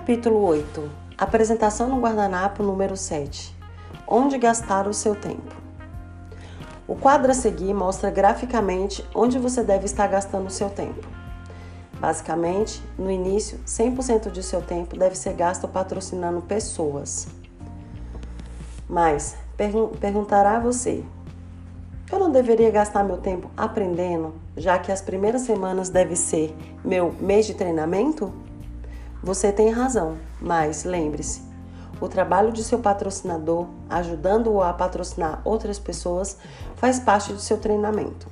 Capítulo 8 Apresentação no guardanapo número 7 Onde gastar o seu tempo? O quadro a seguir mostra graficamente onde você deve estar gastando o seu tempo. Basicamente, no início, 100% de seu tempo deve ser gasto patrocinando pessoas. Mas, perguntará a você, eu não deveria gastar meu tempo aprendendo, já que as primeiras semanas deve ser meu mês de treinamento? Você tem razão, mas lembre-se, o trabalho de seu patrocinador, ajudando-o a patrocinar outras pessoas, faz parte do seu treinamento.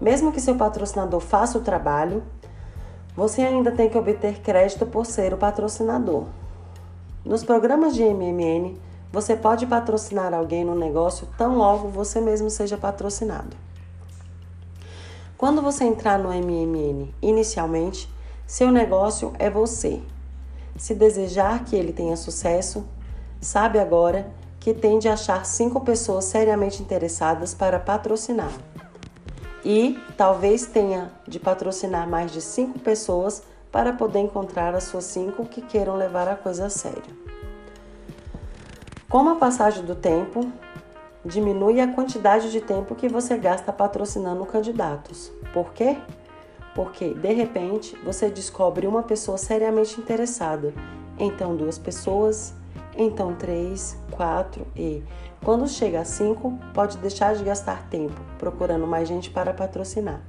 Mesmo que seu patrocinador faça o trabalho, você ainda tem que obter crédito por ser o patrocinador. Nos programas de MMN, você pode patrocinar alguém no negócio tão logo você mesmo seja patrocinado. Quando você entrar no MMN inicialmente, seu negócio é você. Se desejar que ele tenha sucesso, sabe agora que tem de achar cinco pessoas seriamente interessadas para patrocinar. E talvez tenha de patrocinar mais de cinco pessoas para poder encontrar as suas cinco que queiram levar a coisa a sério. Com a passagem do tempo, diminui a quantidade de tempo que você gasta patrocinando candidatos. Por quê? Porque de repente você descobre uma pessoa seriamente interessada, então duas pessoas, então três, quatro e quando chega a cinco, pode deixar de gastar tempo procurando mais gente para patrocinar.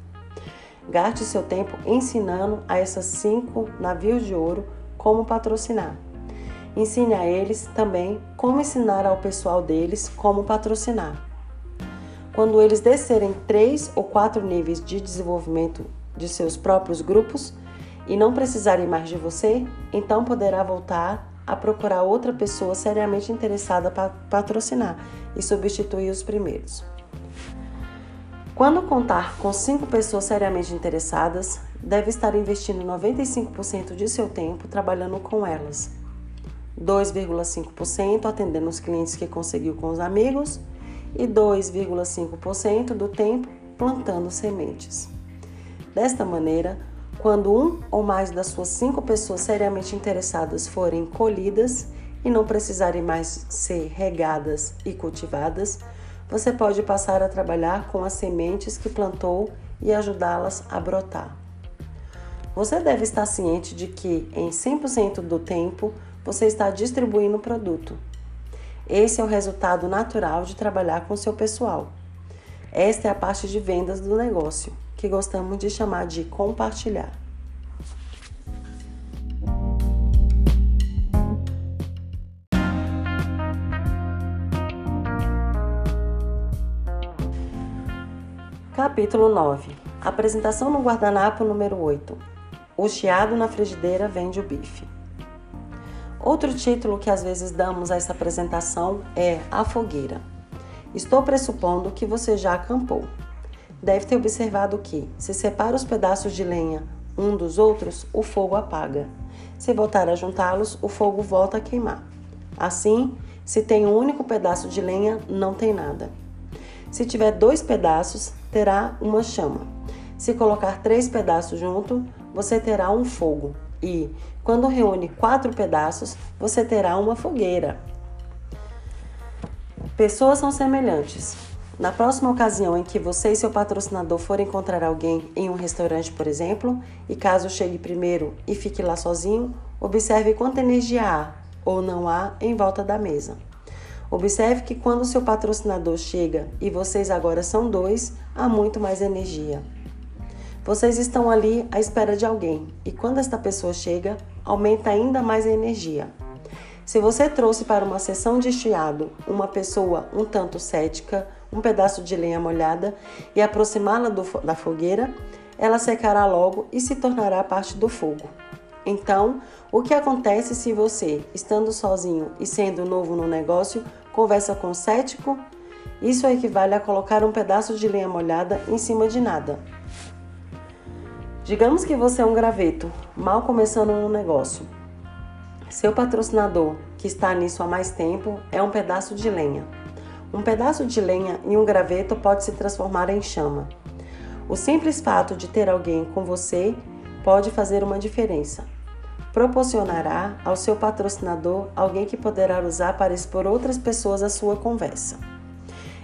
Gaste seu tempo ensinando a essas cinco navios de ouro como patrocinar. Ensine a eles também como ensinar ao pessoal deles como patrocinar. Quando eles descerem três ou quatro níveis de desenvolvimento de seus próprios grupos e não precisarem mais de você, então poderá voltar a procurar outra pessoa seriamente interessada para patrocinar e substituir os primeiros. Quando contar com cinco pessoas seriamente interessadas, deve estar investindo 95% de seu tempo trabalhando com elas, 2,5% atendendo os clientes que conseguiu com os amigos e 2,5% do tempo plantando sementes. Desta maneira, quando um ou mais das suas cinco pessoas seriamente interessadas forem colhidas e não precisarem mais ser regadas e cultivadas, você pode passar a trabalhar com as sementes que plantou e ajudá-las a brotar. Você deve estar ciente de que, em 100% do tempo, você está distribuindo o produto. Esse é o resultado natural de trabalhar com seu pessoal. Esta é a parte de vendas do negócio que gostamos de chamar de compartilhar. Capítulo 9 Apresentação no guardanapo número 8 O chiado na frigideira vende o bife. Outro título que às vezes damos a essa apresentação é A Fogueira. Estou pressupondo que você já acampou deve ter observado que, se separa os pedaços de lenha um dos outros, o fogo apaga. Se voltar a juntá-los, o fogo volta a queimar. Assim, se tem um único pedaço de lenha, não tem nada. Se tiver dois pedaços, terá uma chama. Se colocar três pedaços junto, você terá um fogo. E, quando reúne quatro pedaços, você terá uma fogueira. Pessoas são semelhantes, na próxima ocasião em que você e seu patrocinador forem encontrar alguém em um restaurante, por exemplo, e caso chegue primeiro e fique lá sozinho, observe quanta energia há ou não há em volta da mesa. Observe que quando seu patrocinador chega e vocês agora são dois, há muito mais energia. Vocês estão ali à espera de alguém e quando esta pessoa chega, aumenta ainda mais a energia. Se você trouxe para uma sessão de chiado uma pessoa um tanto cética, um pedaço de lenha molhada e aproximá-la da fogueira, ela secará logo e se tornará parte do fogo. Então, o que acontece se você, estando sozinho e sendo novo no negócio, conversa com o cético? Isso equivale a colocar um pedaço de lenha molhada em cima de nada. Digamos que você é um graveto, mal começando no negócio. Seu patrocinador, que está nisso há mais tempo, é um pedaço de lenha. Um pedaço de lenha em um graveto pode se transformar em chama. O simples fato de ter alguém com você pode fazer uma diferença. proporcionará ao seu patrocinador alguém que poderá usar para expor outras pessoas a sua conversa.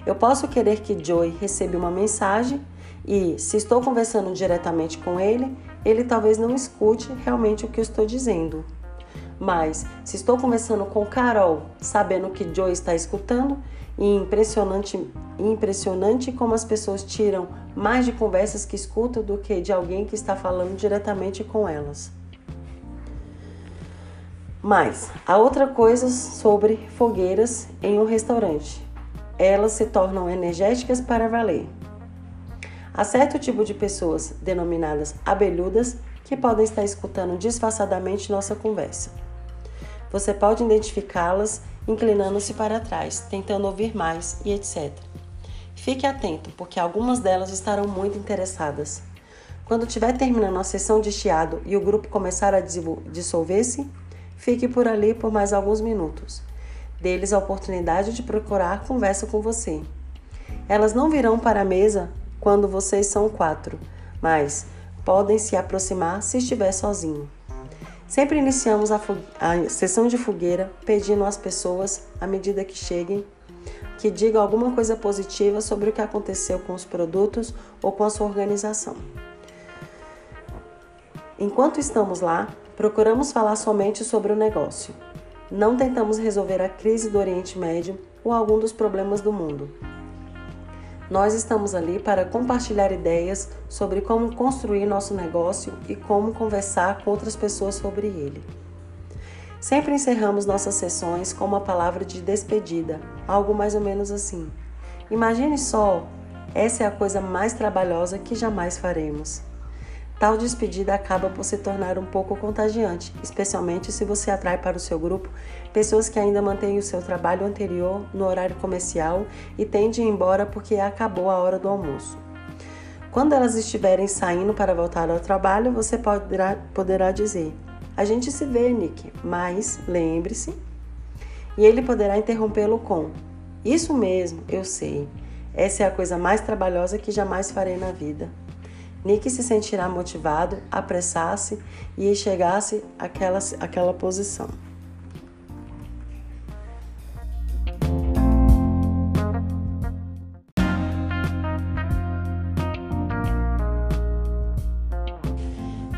Eu posso querer que Joey receba uma mensagem e, se estou conversando diretamente com ele, ele talvez não escute realmente o que eu estou dizendo. Mas, se estou conversando com Carol, sabendo que Joey está escutando, e impressionante, impressionante como as pessoas tiram mais de conversas que escutam do que de alguém que está falando diretamente com elas. Mas, há outra coisa sobre fogueiras em um restaurante. Elas se tornam energéticas para valer. Há certo tipo de pessoas, denominadas abelhudas, que podem estar escutando disfarçadamente nossa conversa. Você pode identificá-las inclinando-se para trás, tentando ouvir mais e etc. Fique atento, porque algumas delas estarão muito interessadas. Quando estiver terminando a sessão de chiado e o grupo começar a dissolver-se, fique por ali por mais alguns minutos. Deles a oportunidade de procurar conversa com você. Elas não virão para a mesa quando vocês são quatro, mas podem se aproximar se estiver sozinho. Sempre iniciamos a, a sessão de fogueira pedindo às pessoas, à medida que cheguem, que digam alguma coisa positiva sobre o que aconteceu com os produtos ou com a sua organização. Enquanto estamos lá, procuramos falar somente sobre o negócio. Não tentamos resolver a crise do Oriente Médio ou algum dos problemas do mundo. Nós estamos ali para compartilhar ideias sobre como construir nosso negócio e como conversar com outras pessoas sobre ele. Sempre encerramos nossas sessões com uma palavra de despedida, algo mais ou menos assim. Imagine só, essa é a coisa mais trabalhosa que jamais faremos. Tal despedida acaba por se tornar um pouco contagiante, especialmente se você atrai para o seu grupo pessoas que ainda mantêm o seu trabalho anterior no horário comercial e tendem embora porque acabou a hora do almoço. Quando elas estiverem saindo para voltar ao trabalho, você poderá, poderá dizer: A gente se vê, Nick, mas lembre-se. E ele poderá interrompê-lo com: Isso mesmo, eu sei. Essa é a coisa mais trabalhosa que jamais farei na vida. Nick se sentirá motivado, apressasse e chegasse àquela, àquela posição.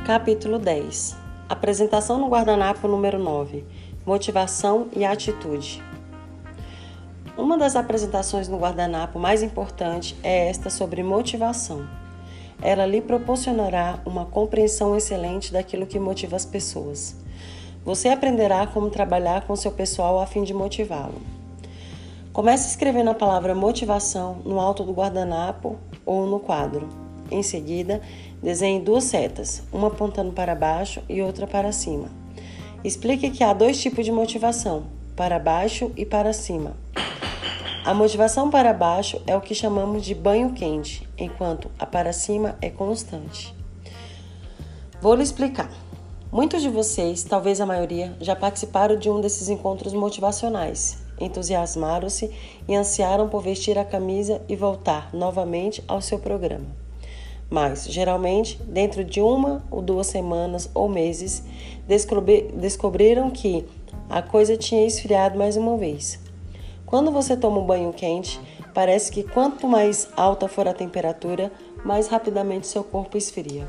Capítulo 10 Apresentação no guardanapo número 9 Motivação e atitude. Uma das apresentações no guardanapo mais importante é esta sobre motivação ela lhe proporcionará uma compreensão excelente daquilo que motiva as pessoas. Você aprenderá como trabalhar com seu pessoal a fim de motivá-lo. Comece escrevendo a palavra motivação no alto do guardanapo ou no quadro. Em seguida, desenhe duas setas, uma apontando para baixo e outra para cima. Explique que há dois tipos de motivação, para baixo e para cima. A motivação para baixo é o que chamamos de banho quente, enquanto a para cima é constante. Vou lhe explicar. Muitos de vocês, talvez a maioria, já participaram de um desses encontros motivacionais, entusiasmaram-se e ansiaram por vestir a camisa e voltar novamente ao seu programa. Mas, geralmente, dentro de uma ou duas semanas ou meses, descobriram que a coisa tinha esfriado mais uma vez. Quando você toma um banho quente, parece que quanto mais alta for a temperatura, mais rapidamente seu corpo esfria.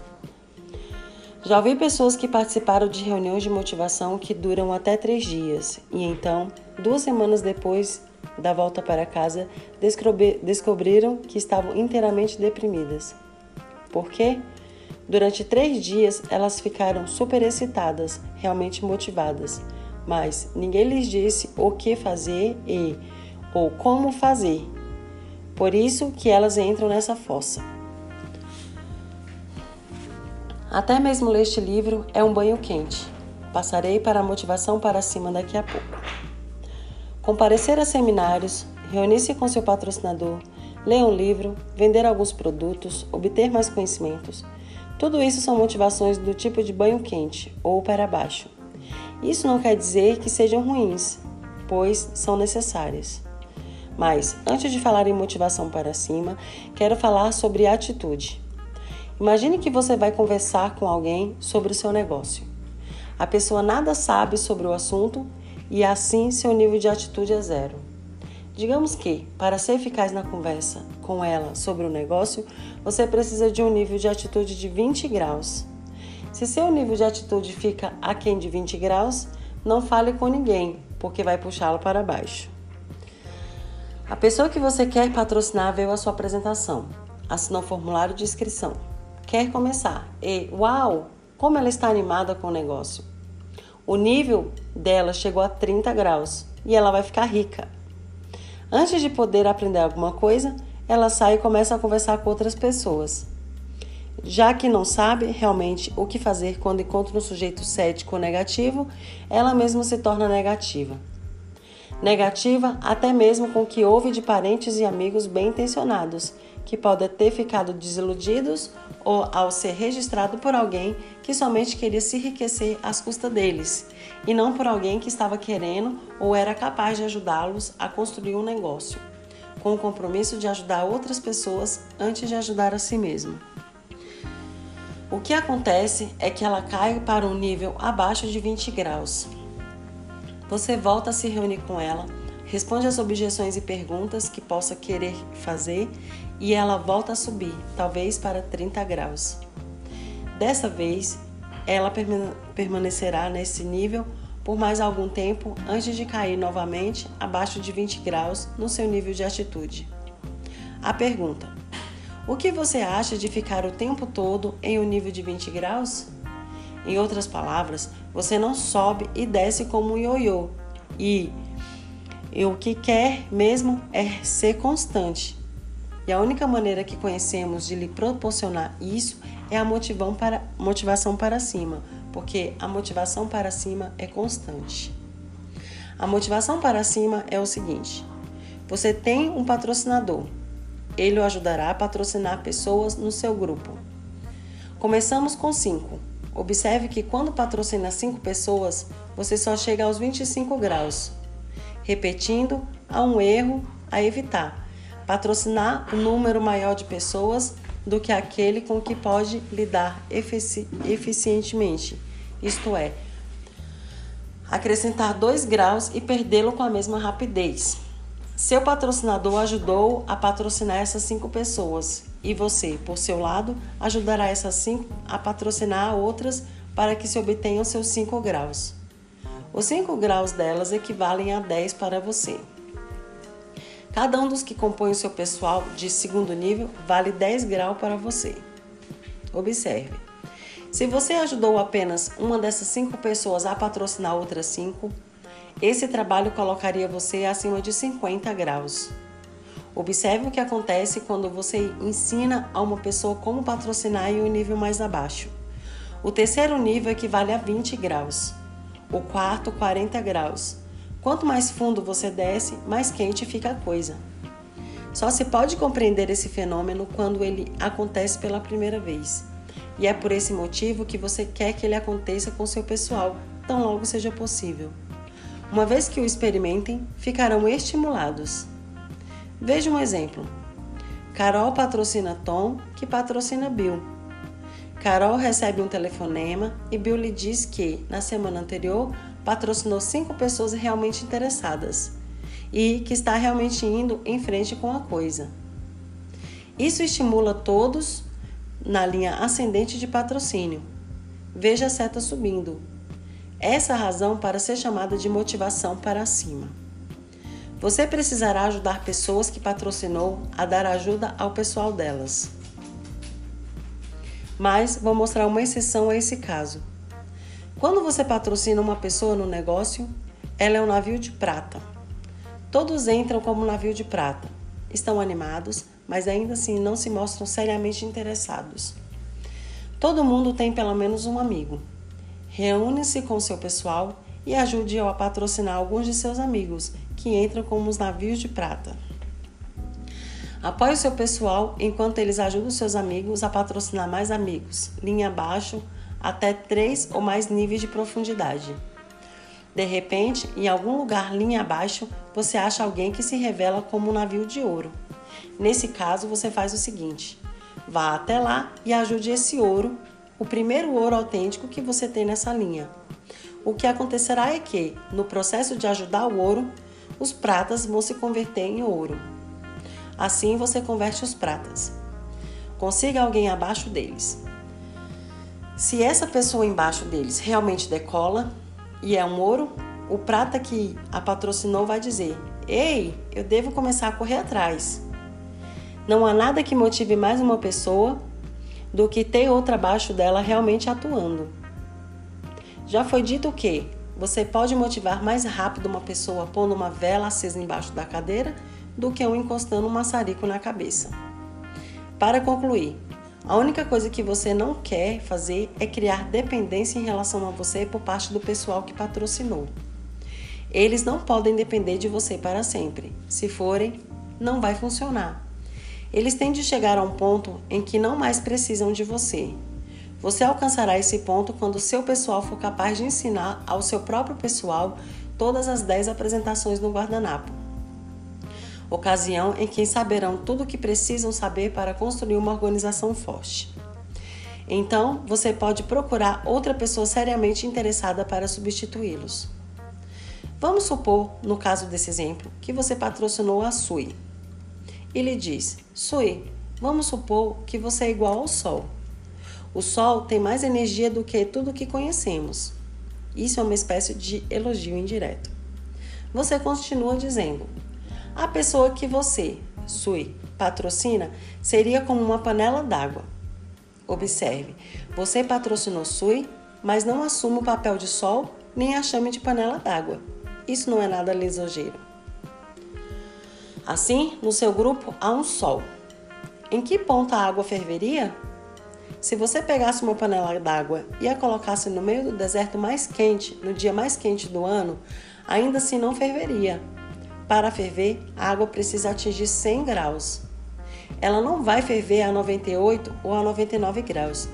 Já ouvi pessoas que participaram de reuniões de motivação que duram até três dias e então, duas semanas depois da volta para casa, descobriram que estavam inteiramente deprimidas. Por quê? Durante três dias elas ficaram super excitadas, realmente motivadas, mas ninguém lhes disse o que fazer e ou como fazer. Por isso que elas entram nessa fossa. Até mesmo ler este livro é um banho quente. Passarei para a motivação para cima daqui a pouco. Comparecer a seminários, reunir-se com seu patrocinador, ler um livro, vender alguns produtos, obter mais conhecimentos. Tudo isso são motivações do tipo de banho quente ou para baixo. Isso não quer dizer que sejam ruins, pois são necessárias. Mas, antes de falar em motivação para cima, quero falar sobre atitude. Imagine que você vai conversar com alguém sobre o seu negócio. A pessoa nada sabe sobre o assunto e assim seu nível de atitude é zero. Digamos que, para ser eficaz na conversa com ela sobre o negócio, você precisa de um nível de atitude de 20 graus. Se seu nível de atitude fica aquém de 20 graus, não fale com ninguém, porque vai puxá-lo para baixo. A pessoa que você quer patrocinar veio à sua apresentação, assinou o formulário de inscrição, quer começar e, uau, como ela está animada com o negócio. O nível dela chegou a 30 graus e ela vai ficar rica. Antes de poder aprender alguma coisa, ela sai e começa a conversar com outras pessoas. Já que não sabe realmente o que fazer quando encontra um sujeito cético ou negativo, ela mesma se torna negativa. Negativa até mesmo com o que houve de parentes e amigos bem intencionados, que podem ter ficado desiludidos ou ao ser registrado por alguém que somente queria se enriquecer às custas deles, e não por alguém que estava querendo ou era capaz de ajudá-los a construir um negócio, com o compromisso de ajudar outras pessoas antes de ajudar a si mesmo. O que acontece é que ela cai para um nível abaixo de 20 graus. Você volta a se reunir com ela, responde às objeções e perguntas que possa querer fazer e ela volta a subir, talvez para 30 graus. Dessa vez, ela permanecerá nesse nível por mais algum tempo antes de cair novamente abaixo de 20 graus no seu nível de atitude. A pergunta: O que você acha de ficar o tempo todo em um nível de 20 graus? Em outras palavras, você não sobe e desce como um ioiô e, e o que quer mesmo é ser constante. E a única maneira que conhecemos de lhe proporcionar isso é a para, motivação para cima, porque a motivação para cima é constante. A motivação para cima é o seguinte: você tem um patrocinador, ele o ajudará a patrocinar pessoas no seu grupo. Começamos com 5. Observe que quando patrocina 5 pessoas, você só chega aos 25 graus. Repetindo, há um erro a evitar patrocinar um número maior de pessoas do que aquele com que pode lidar efici eficientemente, isto é, acrescentar dois graus e perdê-lo com a mesma rapidez. Seu patrocinador ajudou a patrocinar essas cinco pessoas e você, por seu lado, ajudará essas cinco a patrocinar outras para que se obtenham seus cinco graus. Os cinco graus delas equivalem a 10 para você. Cada um dos que compõem o seu pessoal de segundo nível vale 10 graus para você. Observe. Se você ajudou apenas uma dessas cinco pessoas a patrocinar outras cinco, esse trabalho colocaria você acima de 50 graus. Observe o que acontece quando você ensina a uma pessoa como patrocinar em um nível mais abaixo. O terceiro nível equivale a 20 graus, o quarto, 40 graus Quanto mais fundo você desce, mais quente fica a coisa. Só se pode compreender esse fenômeno quando ele acontece pela primeira vez. E é por esse motivo que você quer que ele aconteça com seu pessoal, tão logo seja possível. Uma vez que o experimentem, ficarão estimulados. Veja um exemplo. Carol patrocina Tom, que patrocina Bill. Carol recebe um telefonema e Bill lhe diz que, na semana anterior, patrocinou cinco pessoas realmente interessadas e que está realmente indo em frente com a coisa. Isso estimula todos na linha ascendente de patrocínio. Veja a seta subindo. Essa razão para ser chamada de motivação para cima. Você precisará ajudar pessoas que patrocinou a dar ajuda ao pessoal delas. Mas vou mostrar uma exceção a esse caso. Quando você patrocina uma pessoa no negócio, ela é um navio de prata. Todos entram como navio de prata. Estão animados, mas ainda assim não se mostram seriamente interessados. Todo mundo tem pelo menos um amigo. Reúne-se com seu pessoal e ajude-o a patrocinar alguns de seus amigos, que entram como os navios de prata. Apoie o seu pessoal enquanto eles ajudam seus amigos a patrocinar mais amigos. Linha abaixo, até três ou mais níveis de profundidade. De repente, em algum lugar linha abaixo, você acha alguém que se revela como um navio de ouro. Nesse caso, você faz o seguinte: vá até lá e ajude esse ouro, o primeiro ouro autêntico que você tem nessa linha. O que acontecerá é que, no processo de ajudar o ouro, os pratas vão se converter em ouro. Assim você converte os pratas. Consiga alguém abaixo deles. Se essa pessoa embaixo deles realmente decola e é um ouro, o prata que a patrocinou vai dizer: Ei, eu devo começar a correr atrás. Não há nada que motive mais uma pessoa do que ter outra abaixo dela realmente atuando. Já foi dito que você pode motivar mais rápido uma pessoa pondo uma vela acesa embaixo da cadeira do que um encostando um maçarico na cabeça. Para concluir, a única coisa que você não quer fazer é criar dependência em relação a você por parte do pessoal que patrocinou. Eles não podem depender de você para sempre. Se forem, não vai funcionar. Eles têm de chegar a um ponto em que não mais precisam de você. Você alcançará esse ponto quando seu pessoal for capaz de ensinar ao seu próprio pessoal todas as 10 apresentações no guardanapo ocasião em que saberão tudo o que precisam saber para construir uma organização forte. Então, você pode procurar outra pessoa seriamente interessada para substituí-los. Vamos supor, no caso desse exemplo, que você patrocinou a Sui. E lhe diz: Sui, vamos supor que você é igual ao Sol. O Sol tem mais energia do que tudo que conhecemos. Isso é uma espécie de elogio indireto. Você continua dizendo: a pessoa que você, Sui, patrocina seria como uma panela d'água. Observe, você patrocinou Sui, mas não assume o papel de sol nem a chame de panela d'água. Isso não é nada lisonjeiro. Assim, no seu grupo há um sol. Em que ponto a água ferveria? Se você pegasse uma panela d'água e a colocasse no meio do deserto mais quente, no dia mais quente do ano, ainda assim não ferveria, para ferver, a água precisa atingir 100 graus. Ela não vai ferver a 98 ou a 99 graus.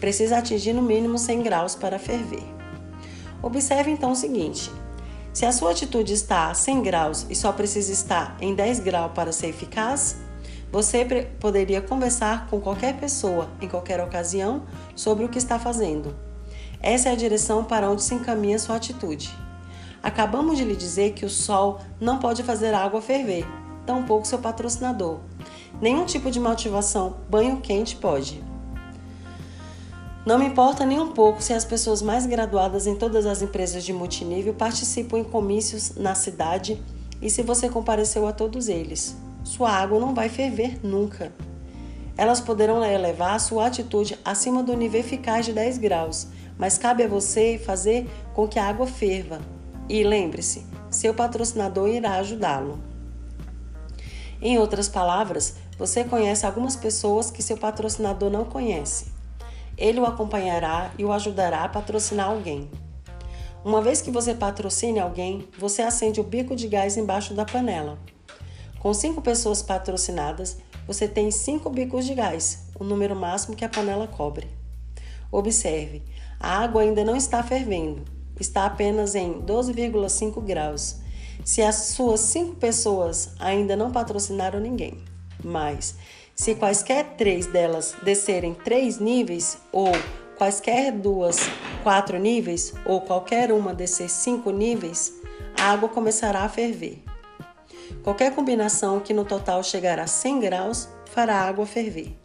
Precisa atingir no mínimo 100 graus para ferver. Observe então o seguinte: se a sua atitude está a 100 graus e só precisa estar em 10 graus para ser eficaz, você poderia conversar com qualquer pessoa, em qualquer ocasião, sobre o que está fazendo. Essa é a direção para onde se encaminha sua atitude. Acabamos de lhe dizer que o sol não pode fazer a água ferver, tampouco seu patrocinador. Nenhum tipo de motivação, banho quente pode. Não me importa nem um pouco se as pessoas mais graduadas em todas as empresas de multinível participam em comícios na cidade e se você compareceu a todos eles. Sua água não vai ferver nunca. Elas poderão elevar sua atitude acima do nível eficaz de 10 graus, mas cabe a você fazer com que a água ferva, e lembre-se, seu patrocinador irá ajudá-lo. Em outras palavras, você conhece algumas pessoas que seu patrocinador não conhece. Ele o acompanhará e o ajudará a patrocinar alguém. Uma vez que você patrocine alguém, você acende o bico de gás embaixo da panela. Com cinco pessoas patrocinadas, você tem cinco bicos de gás, o número máximo que a panela cobre. Observe, a água ainda não está fervendo, está apenas em 12,5 graus. Se as suas cinco pessoas ainda não patrocinaram ninguém, mas se quaisquer três delas descerem três níveis ou quaisquer duas quatro níveis ou qualquer uma descer cinco níveis, a água começará a ferver. Qualquer combinação que no total chegar a 100 graus fará a água ferver.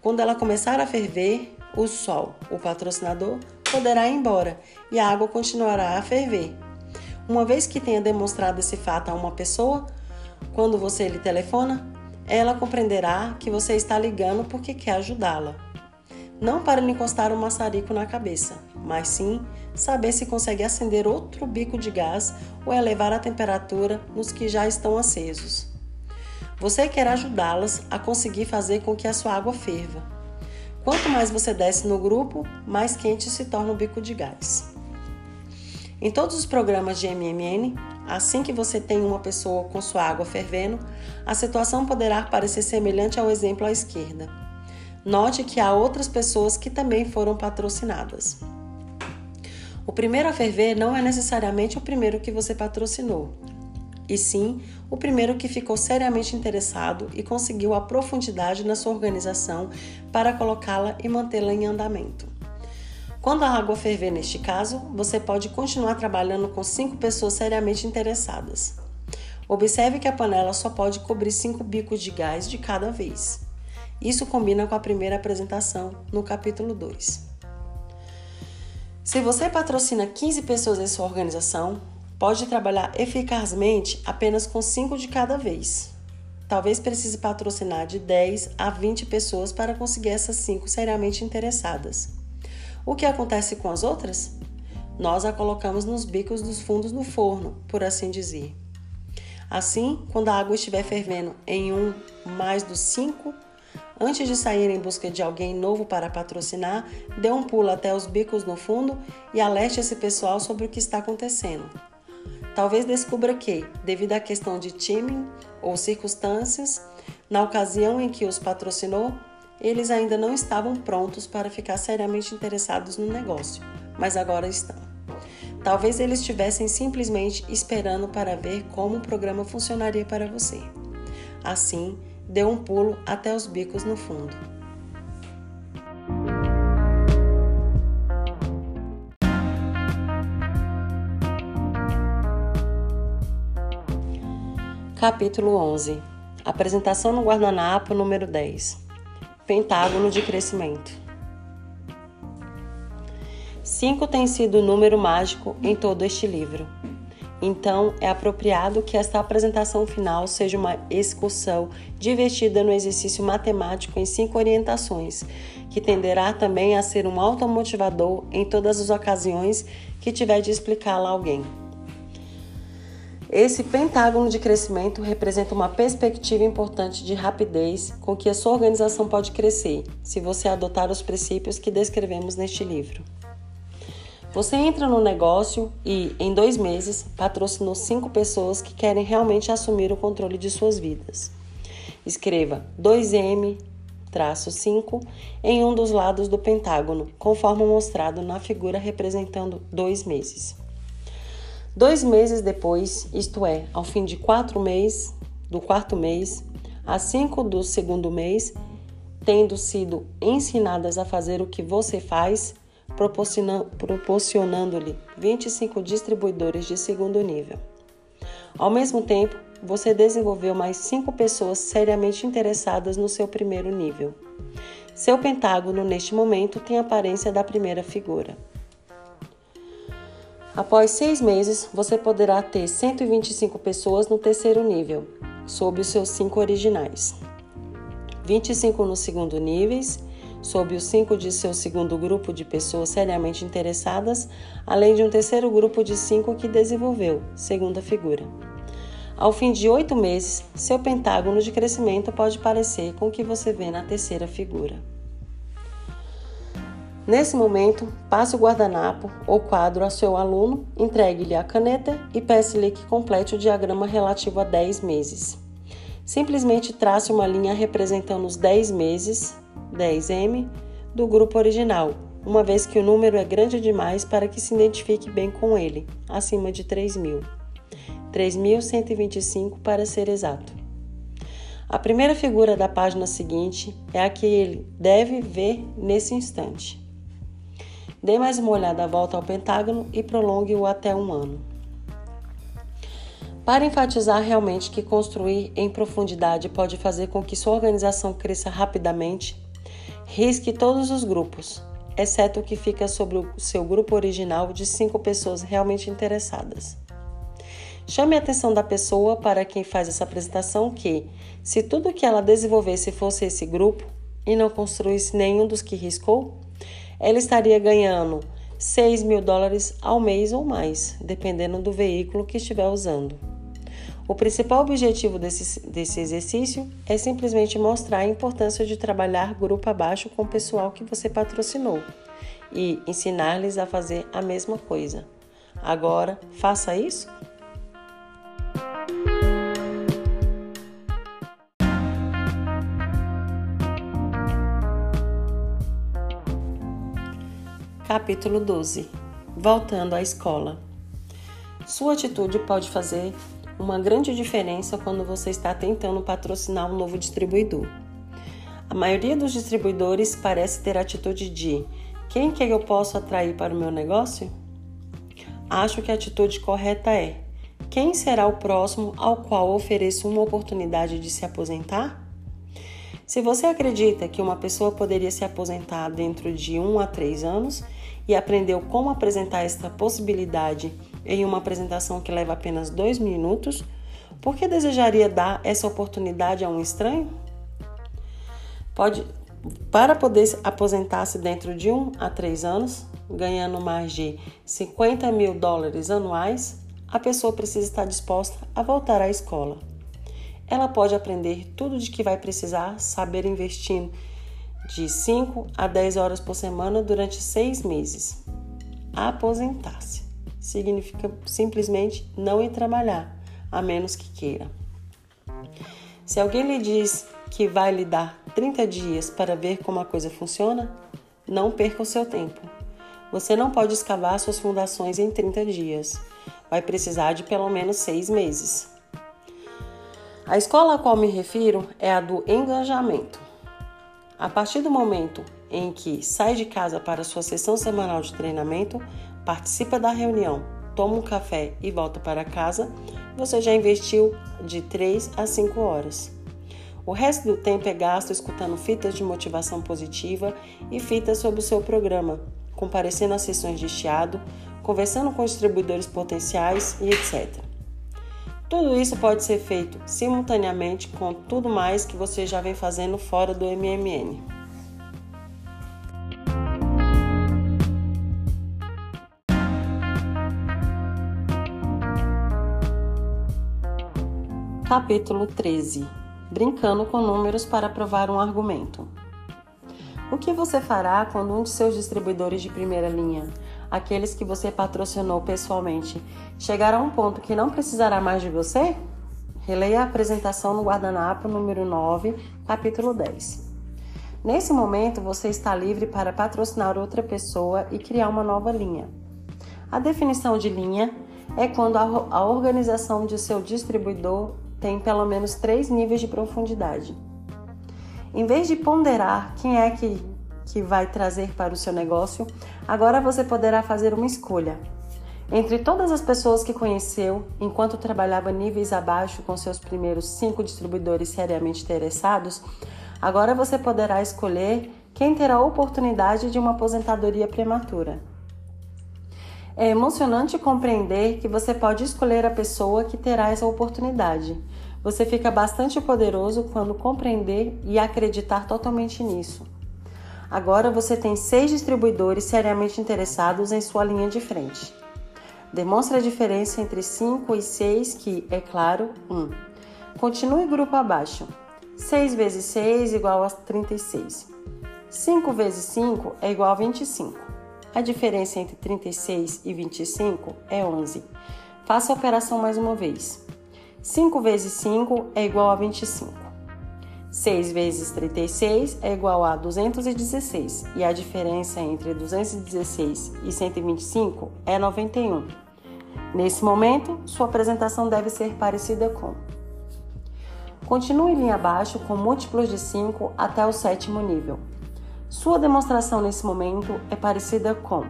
Quando ela começar a ferver, o sol, o patrocinador, poderá ir embora e a água continuará a ferver. Uma vez que tenha demonstrado esse fato a uma pessoa, quando você lhe telefona, ela compreenderá que você está ligando porque quer ajudá-la. Não para lhe encostar um maçarico na cabeça, mas sim saber se consegue acender outro bico de gás ou elevar a temperatura nos que já estão acesos. Você quer ajudá-las a conseguir fazer com que a sua água ferva. Quanto mais você desce no grupo, mais quente se torna o bico de gás. Em todos os programas de MMN, assim que você tem uma pessoa com sua água fervendo, a situação poderá parecer semelhante ao exemplo à esquerda. Note que há outras pessoas que também foram patrocinadas. O primeiro a ferver não é necessariamente o primeiro que você patrocinou e sim o primeiro que ficou seriamente interessado e conseguiu a profundidade na sua organização para colocá-la e mantê-la em andamento. Quando a água ferver neste caso, você pode continuar trabalhando com cinco pessoas seriamente interessadas. Observe que a panela só pode cobrir cinco bicos de gás de cada vez. Isso combina com a primeira apresentação no capítulo 2. Se você patrocina 15 pessoas em sua organização, pode trabalhar eficazmente apenas com 5 de cada vez. Talvez precise patrocinar de 10 a 20 pessoas para conseguir essas 5 seriamente interessadas. O que acontece com as outras? Nós a colocamos nos bicos dos fundos do forno, por assim dizer. Assim, quando a água estiver fervendo em um mais dos 5, Antes de sair em busca de alguém novo para patrocinar, dê um pulo até os bicos no fundo e alerte esse pessoal sobre o que está acontecendo. Talvez descubra que, devido à questão de timing ou circunstâncias, na ocasião em que os patrocinou, eles ainda não estavam prontos para ficar seriamente interessados no negócio, mas agora estão. Talvez eles estivessem simplesmente esperando para ver como o programa funcionaria para você. Assim, deu um pulo até os bicos no fundo. Capítulo 11 Apresentação no guardanapo número 10 Pentágono de crescimento 5 tem sido o número mágico em todo este livro. Então, é apropriado que esta apresentação final seja uma excursão divertida no exercício matemático em cinco orientações, que tenderá também a ser um automotivador em todas as ocasiões que tiver de explicá-la a alguém. Esse pentágono de crescimento representa uma perspectiva importante de rapidez com que a sua organização pode crescer, se você adotar os princípios que descrevemos neste livro. Você entra no negócio e, em dois meses, patrocinou cinco pessoas que querem realmente assumir o controle de suas vidas. Escreva 2M-5 em um dos lados do pentágono, conforme mostrado na figura representando dois meses. Dois meses depois, isto é, ao fim de quatro meses, do quarto mês, a cinco do segundo mês, tendo sido ensinadas a fazer o que você faz, proporcionando-lhe 25 distribuidores de segundo nível. Ao mesmo tempo, você desenvolveu mais 5 pessoas seriamente interessadas no seu primeiro nível. Seu pentágono, neste momento, tem a aparência da primeira figura. Após seis meses, você poderá ter 125 pessoas no terceiro nível, sob os seus cinco originais. 25 no segundo níveis sob os cinco de seu segundo grupo de pessoas seriamente interessadas, além de um terceiro grupo de cinco que desenvolveu, segunda figura. Ao fim de oito meses, seu pentágono de crescimento pode parecer com o que você vê na terceira figura. Nesse momento, passe o guardanapo ou quadro a seu aluno, entregue-lhe a caneta e peça-lhe que complete o diagrama relativo a 10 meses. Simplesmente trace uma linha representando os 10 meses 10M do grupo original, uma vez que o número é grande demais para que se identifique bem com ele, acima de 3.000. 3.125 para ser exato. A primeira figura da página seguinte é a que ele deve ver nesse instante. Dê mais uma olhada à volta ao pentágono e prolongue-o até um ano. Para enfatizar realmente que construir em profundidade pode fazer com que sua organização cresça rapidamente, Risque todos os grupos, exceto o que fica sobre o seu grupo original de cinco pessoas realmente interessadas. Chame a atenção da pessoa para quem faz essa apresentação que, se tudo que ela desenvolvesse fosse esse grupo e não construísse nenhum dos que riscou, ela estaria ganhando 6 mil dólares ao mês ou mais, dependendo do veículo que estiver usando. O principal objetivo desse, desse exercício é simplesmente mostrar a importância de trabalhar grupo abaixo com o pessoal que você patrocinou e ensinar-lhes a fazer a mesma coisa. Agora, faça isso. Capítulo 12 Voltando à escola. Sua atitude pode fazer uma grande diferença quando você está tentando patrocinar um novo distribuidor. A maioria dos distribuidores parece ter a atitude de Quem que eu posso atrair para o meu negócio? Acho que a atitude correta é: quem será o próximo ao qual ofereço uma oportunidade de se aposentar? Se você acredita que uma pessoa poderia se aposentar dentro de um a três anos e aprendeu como apresentar esta possibilidade em uma apresentação que leva apenas dois minutos, por que desejaria dar essa oportunidade a um estranho? Pode, para poder aposentar-se dentro de um a três anos, ganhando mais de 50 mil dólares anuais, a pessoa precisa estar disposta a voltar à escola ela pode aprender tudo de que vai precisar saber investindo de 5 a 10 horas por semana durante seis meses. Aposentar-se significa simplesmente não ir trabalhar, a menos que queira. Se alguém lhe diz que vai lhe dar 30 dias para ver como a coisa funciona, não perca o seu tempo. Você não pode escavar suas fundações em 30 dias. Vai precisar de pelo menos seis meses. A escola a qual me refiro é a do engajamento. A partir do momento em que sai de casa para sua sessão semanal de treinamento, participa da reunião, toma um café e volta para casa, você já investiu de 3 a 5 horas. O resto do tempo é gasto escutando fitas de motivação positiva e fitas sobre o seu programa, comparecendo às sessões de chiado, conversando com distribuidores potenciais e etc. Tudo isso pode ser feito simultaneamente com tudo mais que você já vem fazendo fora do MMN. Capítulo 13 Brincando com números para provar um argumento. O que você fará quando um de seus distribuidores de primeira linha aqueles que você patrocinou pessoalmente, chegar a um ponto que não precisará mais de você? Releia a apresentação no guardanapo número 9, capítulo 10. Nesse momento, você está livre para patrocinar outra pessoa e criar uma nova linha. A definição de linha é quando a organização de seu distribuidor tem pelo menos três níveis de profundidade. Em vez de ponderar quem é que que vai trazer para o seu negócio, agora você poderá fazer uma escolha. Entre todas as pessoas que conheceu enquanto trabalhava níveis abaixo com seus primeiros cinco distribuidores seriamente interessados, agora você poderá escolher quem terá a oportunidade de uma aposentadoria prematura. É emocionante compreender que você pode escolher a pessoa que terá essa oportunidade. Você fica bastante poderoso quando compreender e acreditar totalmente nisso. Agora você tem seis distribuidores seriamente interessados em sua linha de frente. Demonstre a diferença entre 5 e 6, que é claro, 1. Um. Continue grupo abaixo. 6 vezes 6 igual a 36. 5 vezes 5 é igual a 25. A diferença entre 36 e 25 é 11. Faça a operação mais uma vez. 5 vezes 5 é igual a 25. 6 vezes 36 é igual a 216 e a diferença entre 216 e 125 é 91. Nesse momento, sua apresentação deve ser parecida com. Continue linha abaixo com múltiplos de 5 até o sétimo nível. Sua demonstração nesse momento é parecida com.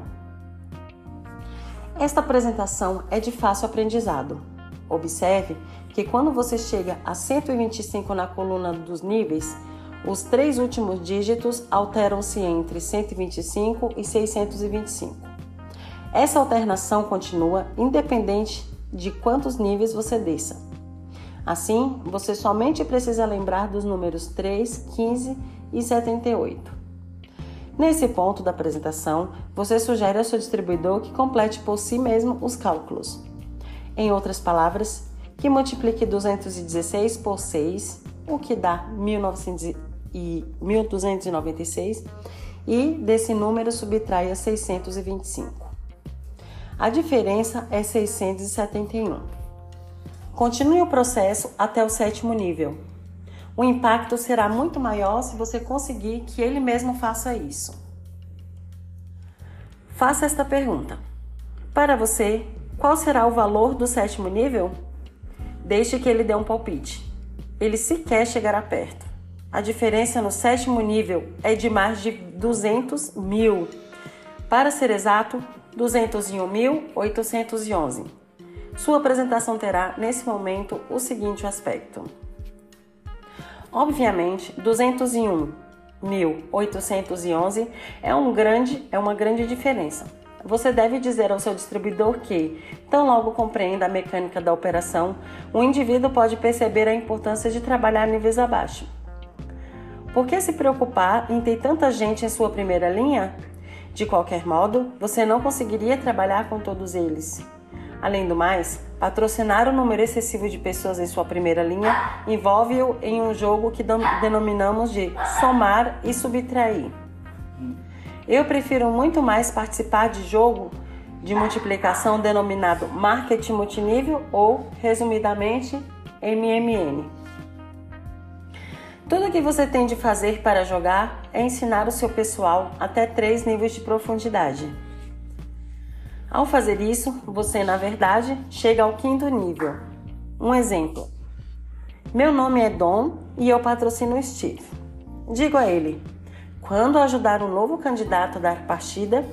Esta apresentação é de fácil aprendizado. Observe que quando você chega a 125 na coluna dos níveis, os três últimos dígitos alteram-se entre 125 e 625. Essa alternação continua independente de quantos níveis você desça. Assim, você somente precisa lembrar dos números 3, 15 e 78. Nesse ponto da apresentação, você sugere ao seu distribuidor que complete por si mesmo os cálculos. Em outras palavras, que multiplique 216 por 6, o que dá 1296, e desse número subtraia 625. A diferença é 671. Continue o processo até o sétimo nível. O impacto será muito maior se você conseguir que ele mesmo faça isso. Faça esta pergunta: Para você, qual será o valor do sétimo nível? Deixe que ele dê um palpite. Ele sequer chegará perto. A diferença no sétimo nível é de mais de 200 mil. Para ser exato, 201.811. Sua apresentação terá, nesse momento, o seguinte aspecto. Obviamente, 201.811 é, um grande, é uma grande diferença. Você deve dizer ao seu distribuidor que, tão logo compreenda a mecânica da operação, o indivíduo pode perceber a importância de trabalhar níveis abaixo. Por que se preocupar em ter tanta gente em sua primeira linha? De qualquer modo, você não conseguiria trabalhar com todos eles. Além do mais, patrocinar o número excessivo de pessoas em sua primeira linha envolve-o em um jogo que denominamos de somar e subtrair. Eu prefiro muito mais participar de jogo de multiplicação denominado marketing multinível ou, resumidamente, MMN. Tudo o que você tem de fazer para jogar é ensinar o seu pessoal até três níveis de profundidade. Ao fazer isso, você, na verdade, chega ao quinto nível. Um exemplo: Meu nome é Dom e eu patrocino o Steve. Digo a ele: quando ajudar um novo candidato a dar partida,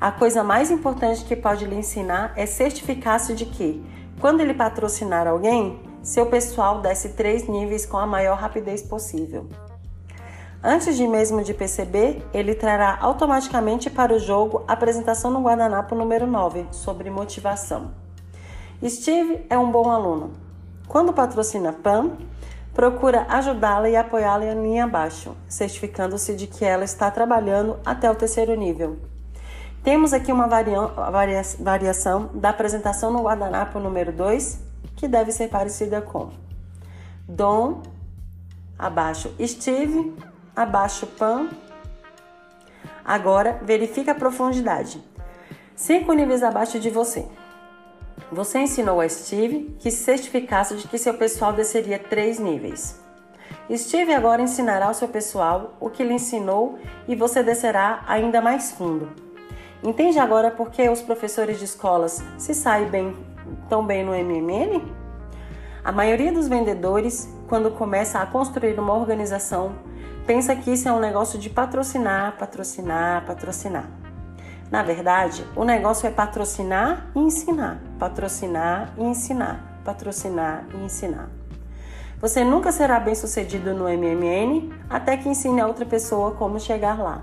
a coisa mais importante que pode lhe ensinar é certificar-se de que, quando ele patrocinar alguém, seu pessoal desce três níveis com a maior rapidez possível. Antes de mesmo de perceber, ele trará automaticamente para o jogo a apresentação no guardanapo número 9 sobre motivação. Steve é um bom aluno. Quando patrocina Pam, procura ajudá-la e apoiá-la em linha abaixo, certificando-se de que ela está trabalhando até o terceiro nível. Temos aqui uma varia variação da apresentação no guardanapo número 2, que deve ser parecida com Dom, abaixo Steve, abaixo Pan. Agora, verifica a profundidade. Cinco níveis abaixo de você. Você ensinou a Steve que se certificasse de que seu pessoal desceria três níveis. Steve agora ensinará ao seu pessoal o que lhe ensinou e você descerá ainda mais fundo. Entende agora por que os professores de escolas se saem bem, tão bem no MMN? A maioria dos vendedores, quando começa a construir uma organização, pensa que isso é um negócio de patrocinar, patrocinar, patrocinar. Na verdade, o negócio é patrocinar e ensinar, patrocinar e ensinar, patrocinar e ensinar. Você nunca será bem sucedido no MMN até que ensine a outra pessoa como chegar lá.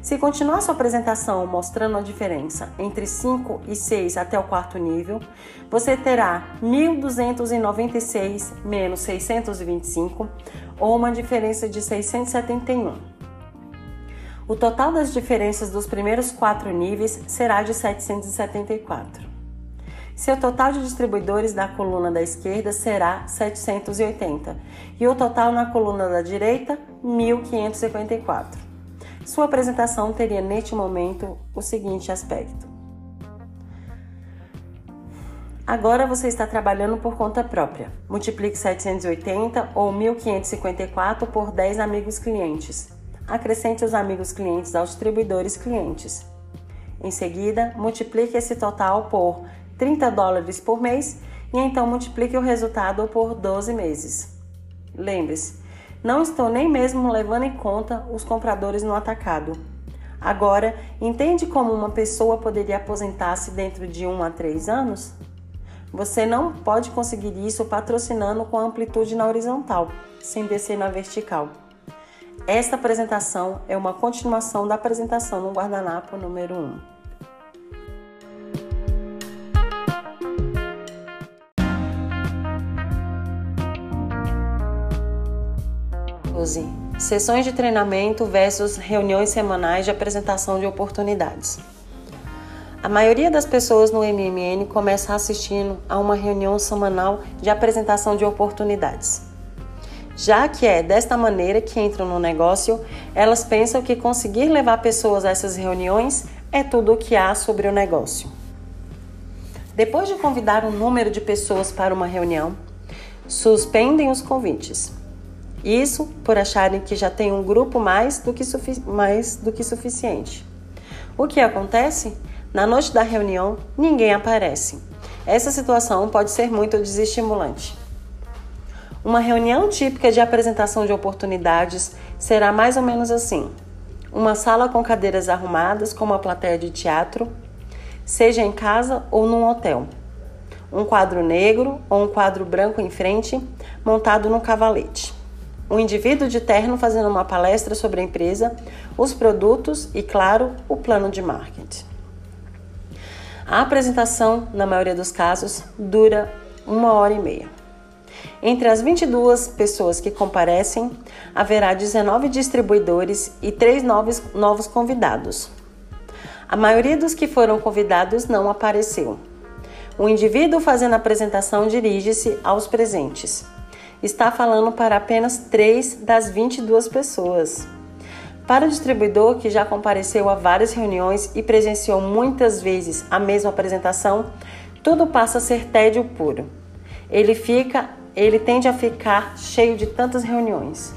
Se continuar sua apresentação mostrando a diferença entre 5 e 6 até o quarto nível, você terá 1296 menos 625 ou uma diferença de 671. O total das diferenças dos primeiros quatro níveis será de 774. Seu total de distribuidores da coluna da esquerda será 780 e o total na coluna da direita, 1554. Sua apresentação teria neste momento o seguinte aspecto. Agora você está trabalhando por conta própria. Multiplique 780 ou 1554 por 10 amigos clientes acrescente os amigos clientes aos distribuidores clientes. Em seguida, multiplique esse total por 30 dólares por mês e então multiplique o resultado por 12 meses. Lembre-se, não estou nem mesmo levando em conta os compradores no atacado. Agora, entende como uma pessoa poderia aposentar-se dentro de 1 a 3 anos? Você não pode conseguir isso patrocinando com amplitude na horizontal, sem descer na vertical. Esta apresentação é uma continuação da apresentação no guardanapo número 1. Sessões de treinamento versus reuniões semanais de apresentação de oportunidades. A maioria das pessoas no MMN começa assistindo a uma reunião semanal de apresentação de oportunidades. Já que é desta maneira que entram no negócio, elas pensam que conseguir levar pessoas a essas reuniões é tudo o que há sobre o negócio. Depois de convidar um número de pessoas para uma reunião, suspendem os convites. Isso por acharem que já tem um grupo mais do que, mais do que suficiente. O que acontece? Na noite da reunião, ninguém aparece. Essa situação pode ser muito desestimulante. Uma reunião típica de apresentação de oportunidades será mais ou menos assim: uma sala com cadeiras arrumadas, como uma plateia de teatro, seja em casa ou num hotel. Um quadro negro ou um quadro branco em frente, montado num cavalete. Um indivíduo de terno fazendo uma palestra sobre a empresa, os produtos e, claro, o plano de marketing. A apresentação, na maioria dos casos, dura uma hora e meia. Entre as 22 pessoas que comparecem, haverá 19 distribuidores e 3 novos, novos convidados. A maioria dos que foram convidados não apareceu. O indivíduo fazendo a apresentação dirige-se aos presentes. Está falando para apenas 3 das 22 pessoas. Para o distribuidor que já compareceu a várias reuniões e presenciou muitas vezes a mesma apresentação, tudo passa a ser tédio puro. Ele fica, ele tende a ficar cheio de tantas reuniões.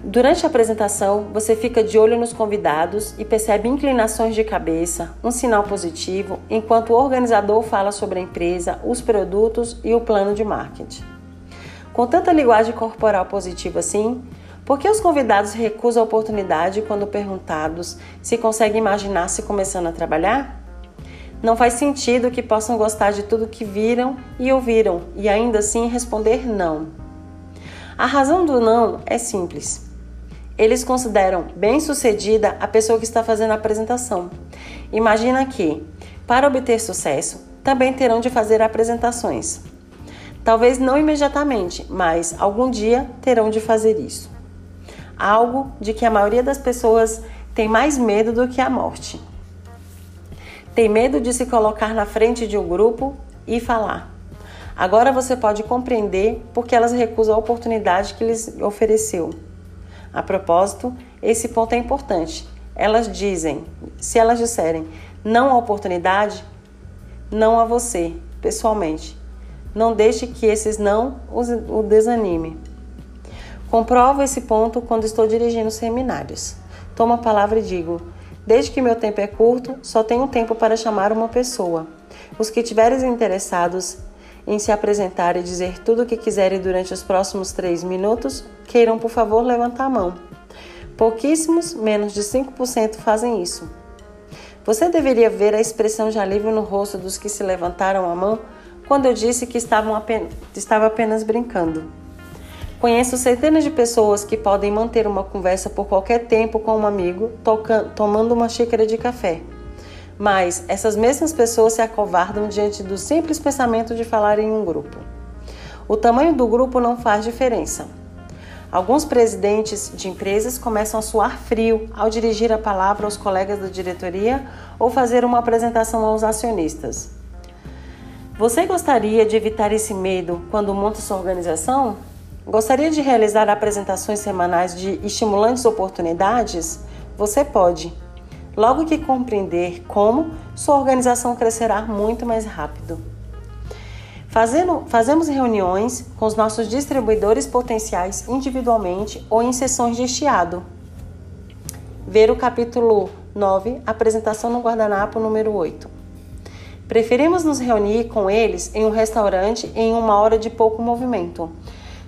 Durante a apresentação, você fica de olho nos convidados e percebe inclinações de cabeça, um sinal positivo, enquanto o organizador fala sobre a empresa, os produtos e o plano de marketing. Com tanta linguagem corporal positiva assim, por que os convidados recusam a oportunidade quando perguntados se conseguem imaginar-se começando a trabalhar? Não faz sentido que possam gostar de tudo que viram e ouviram e ainda assim responder não. A razão do não é simples. Eles consideram bem-sucedida a pessoa que está fazendo a apresentação. Imagina que, para obter sucesso, também terão de fazer apresentações. Talvez não imediatamente, mas algum dia terão de fazer isso algo de que a maioria das pessoas tem mais medo do que a morte. Tem medo de se colocar na frente de um grupo e falar. Agora você pode compreender porque elas recusam a oportunidade que lhes ofereceu. A propósito, esse ponto é importante. Elas dizem, se elas disserem não à oportunidade, não a você, pessoalmente. Não deixe que esses não o desanime. Comprovo esse ponto quando estou dirigindo seminários. Tomo a palavra e digo: Desde que meu tempo é curto, só tenho tempo para chamar uma pessoa. Os que tiverem interessados em se apresentar e dizer tudo o que quiserem durante os próximos três minutos, queiram por favor levantar a mão. Pouquíssimos, menos de 5%, fazem isso. Você deveria ver a expressão de alívio no rosto dos que se levantaram a mão quando eu disse que estavam apenas, estava apenas brincando. Conheço centenas de pessoas que podem manter uma conversa por qualquer tempo com um amigo, tomando uma xícara de café. Mas essas mesmas pessoas se acovardam diante do simples pensamento de falar em um grupo. O tamanho do grupo não faz diferença. Alguns presidentes de empresas começam a suar frio ao dirigir a palavra aos colegas da diretoria ou fazer uma apresentação aos acionistas. Você gostaria de evitar esse medo quando monta sua organização? Gostaria de realizar apresentações semanais de estimulantes oportunidades? Você pode. Logo que compreender como, sua organização crescerá muito mais rápido. Fazendo, fazemos reuniões com os nossos distribuidores potenciais individualmente ou em sessões de estiado. Ver o capítulo 9, apresentação no guardanapo número 8. Preferimos nos reunir com eles em um restaurante em uma hora de pouco movimento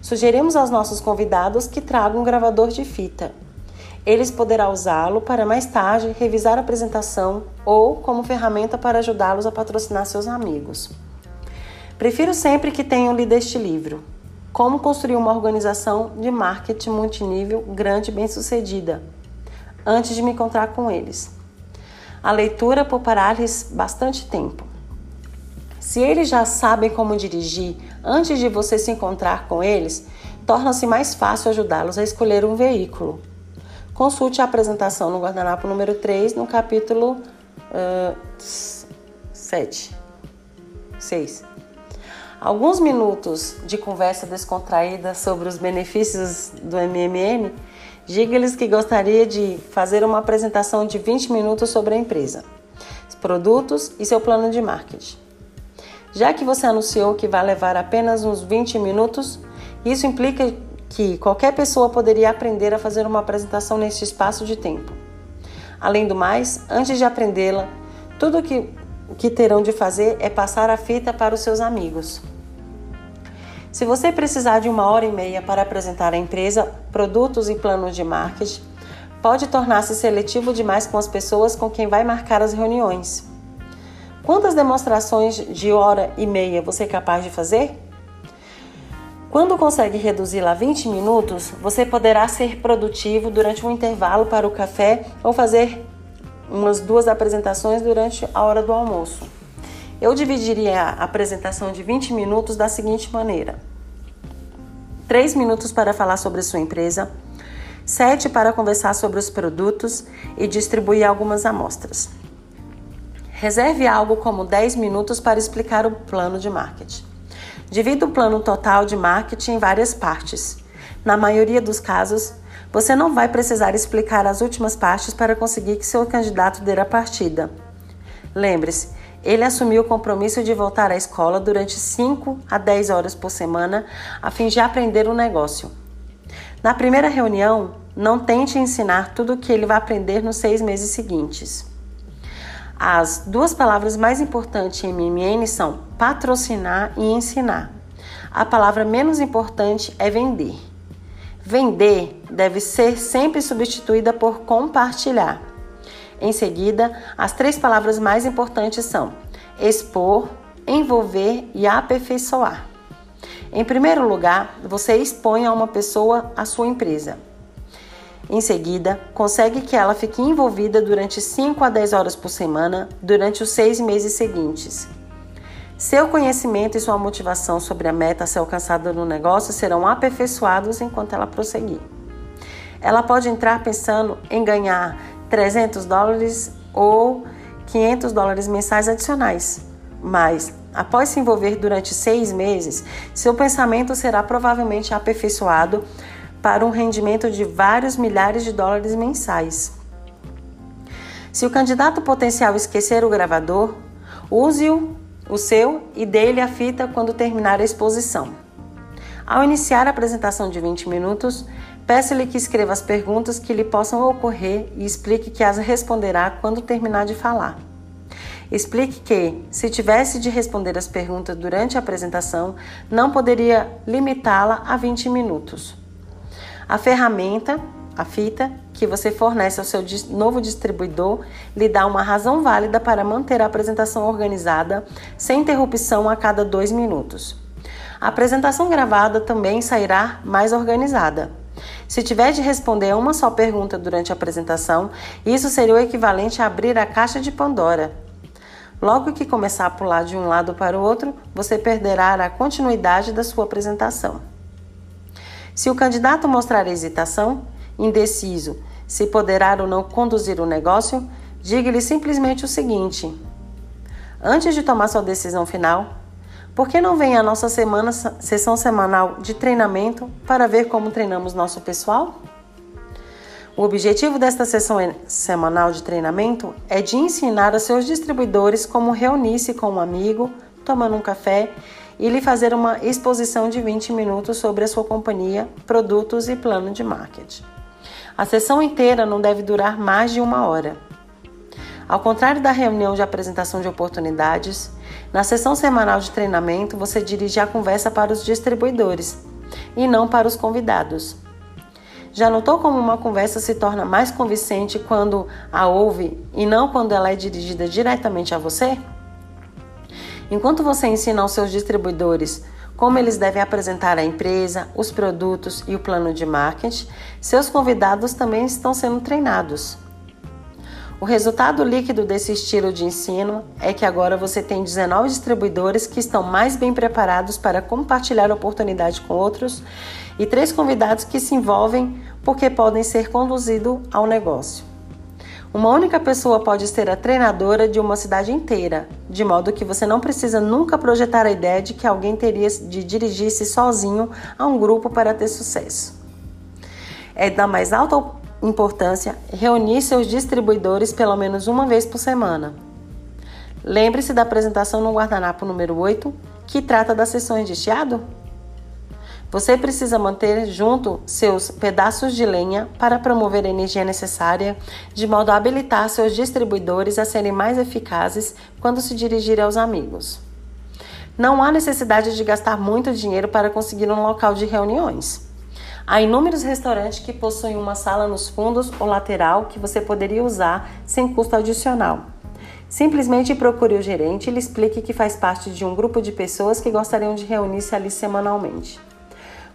Sugerimos aos nossos convidados que tragam um gravador de fita. Eles poderão usá-lo para mais tarde revisar a apresentação ou como ferramenta para ajudá-los a patrocinar seus amigos. Prefiro sempre que tenham lido este livro. Como construir uma organização de marketing multinível grande e bem-sucedida, antes de me encontrar com eles. A leitura poupará-lhes bastante tempo. Se eles já sabem como dirigir antes de você se encontrar com eles, torna-se mais fácil ajudá-los a escolher um veículo. Consulte a apresentação no guardanapo número 3, no capítulo uh, 7. 6. Alguns minutos de conversa descontraída sobre os benefícios do MMM, diga-lhes que gostaria de fazer uma apresentação de 20 minutos sobre a empresa, os produtos e seu plano de marketing. Já que você anunciou que vai levar apenas uns 20 minutos, isso implica que qualquer pessoa poderia aprender a fazer uma apresentação neste espaço de tempo. Além do mais, antes de aprendê-la, tudo o que, que terão de fazer é passar a fita para os seus amigos. Se você precisar de uma hora e meia para apresentar a empresa, produtos e planos de marketing, pode tornar-se seletivo demais com as pessoas com quem vai marcar as reuniões. Quantas demonstrações de hora e meia você é capaz de fazer? Quando consegue reduzi-la a 20 minutos, você poderá ser produtivo durante um intervalo para o café ou fazer umas duas apresentações durante a hora do almoço. Eu dividiria a apresentação de 20 minutos da seguinte maneira: 3 minutos para falar sobre sua empresa, 7 para conversar sobre os produtos e distribuir algumas amostras. Reserve algo como 10 minutos para explicar o plano de marketing. Divida o plano total de marketing em várias partes. Na maioria dos casos, você não vai precisar explicar as últimas partes para conseguir que seu candidato dê a partida. Lembre-se, ele assumiu o compromisso de voltar à escola durante 5 a 10 horas por semana a fim de aprender o um negócio. Na primeira reunião, não tente ensinar tudo o que ele vai aprender nos seis meses seguintes. As duas palavras mais importantes em MMN são patrocinar e ensinar. A palavra menos importante é vender. Vender deve ser sempre substituída por compartilhar. Em seguida, as três palavras mais importantes são expor, envolver e aperfeiçoar. Em primeiro lugar, você expõe a uma pessoa a sua empresa. Em seguida, consegue que ela fique envolvida durante 5 a 10 horas por semana durante os seis meses seguintes. Seu conhecimento e sua motivação sobre a meta a ser alcançada no negócio serão aperfeiçoados enquanto ela prosseguir. Ela pode entrar pensando em ganhar 300 dólares ou 500 dólares mensais adicionais, mas após se envolver durante seis meses, seu pensamento será provavelmente aperfeiçoado para um rendimento de vários milhares de dólares mensais. Se o candidato potencial esquecer o gravador, use-o, o seu, e dê-lhe a fita quando terminar a exposição. Ao iniciar a apresentação de 20 minutos, peça-lhe que escreva as perguntas que lhe possam ocorrer e explique que as responderá quando terminar de falar. Explique que, se tivesse de responder as perguntas durante a apresentação, não poderia limitá-la a 20 minutos. A ferramenta, a fita, que você fornece ao seu novo distribuidor lhe dá uma razão válida para manter a apresentação organizada sem interrupção a cada dois minutos. A apresentação gravada também sairá mais organizada. Se tiver de responder a uma só pergunta durante a apresentação, isso seria o equivalente a abrir a caixa de Pandora. Logo que começar a pular de um lado para o outro, você perderá a continuidade da sua apresentação. Se o candidato mostrar hesitação, indeciso, se poderá ou não conduzir o negócio, diga-lhe simplesmente o seguinte: Antes de tomar sua decisão final, por que não vem a nossa semana, sessão semanal de treinamento para ver como treinamos nosso pessoal? O objetivo desta sessão semanal de treinamento é de ensinar a seus distribuidores como reunir-se com um amigo, tomando um café e lhe fazer uma exposição de 20 minutos sobre a sua companhia, produtos e plano de marketing. A sessão inteira não deve durar mais de uma hora. Ao contrário da reunião de apresentação de oportunidades, na sessão semanal de treinamento você dirige a conversa para os distribuidores e não para os convidados. Já notou como uma conversa se torna mais convincente quando a ouve e não quando ela é dirigida diretamente a você? Enquanto você ensina aos seus distribuidores como eles devem apresentar a empresa, os produtos e o plano de marketing, seus convidados também estão sendo treinados. O resultado líquido desse estilo de ensino é que agora você tem 19 distribuidores que estão mais bem preparados para compartilhar a oportunidade com outros e três convidados que se envolvem porque podem ser conduzidos ao negócio. Uma única pessoa pode ser a treinadora de uma cidade inteira, de modo que você não precisa nunca projetar a ideia de que alguém teria de dirigir-se sozinho a um grupo para ter sucesso. É da mais alta importância reunir seus distribuidores pelo menos uma vez por semana. Lembre-se da apresentação no guardanapo número 8, que trata das sessões de chiado? Você precisa manter junto seus pedaços de lenha para promover a energia necessária, de modo a habilitar seus distribuidores a serem mais eficazes quando se dirigirem aos amigos. Não há necessidade de gastar muito dinheiro para conseguir um local de reuniões. Há inúmeros restaurantes que possuem uma sala nos fundos ou lateral que você poderia usar sem custo adicional. Simplesmente procure o gerente e lhe explique que faz parte de um grupo de pessoas que gostariam de reunir-se ali semanalmente.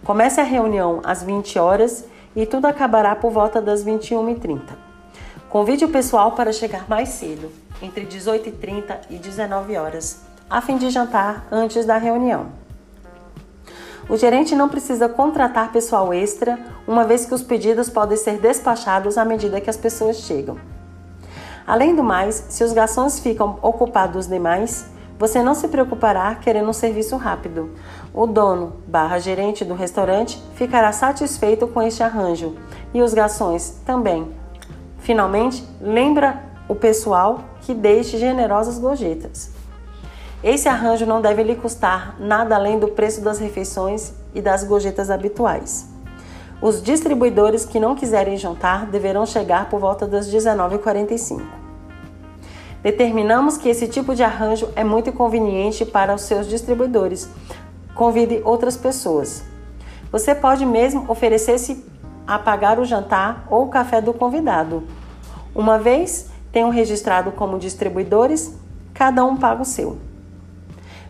Comece a reunião às 20 horas e tudo acabará por volta das 21h30. Convide o pessoal para chegar mais cedo, entre 18h30 e 19 horas, a fim de jantar antes da reunião. O gerente não precisa contratar pessoal extra, uma vez que os pedidos podem ser despachados à medida que as pessoas chegam. Além do mais, se os garçons ficam ocupados demais, você não se preocupará querendo um serviço rápido. O dono barra gerente do restaurante ficará satisfeito com este arranjo e os garçons também. Finalmente, lembra o pessoal que deixe generosas gorjetas. Esse arranjo não deve lhe custar nada além do preço das refeições e das gorjetas habituais. Os distribuidores que não quiserem jantar deverão chegar por volta das 19h45. Determinamos que esse tipo de arranjo é muito conveniente para os seus distribuidores. Convide outras pessoas. Você pode mesmo oferecer-se a pagar o jantar ou o café do convidado. Uma vez tenham registrado como distribuidores, cada um paga o seu.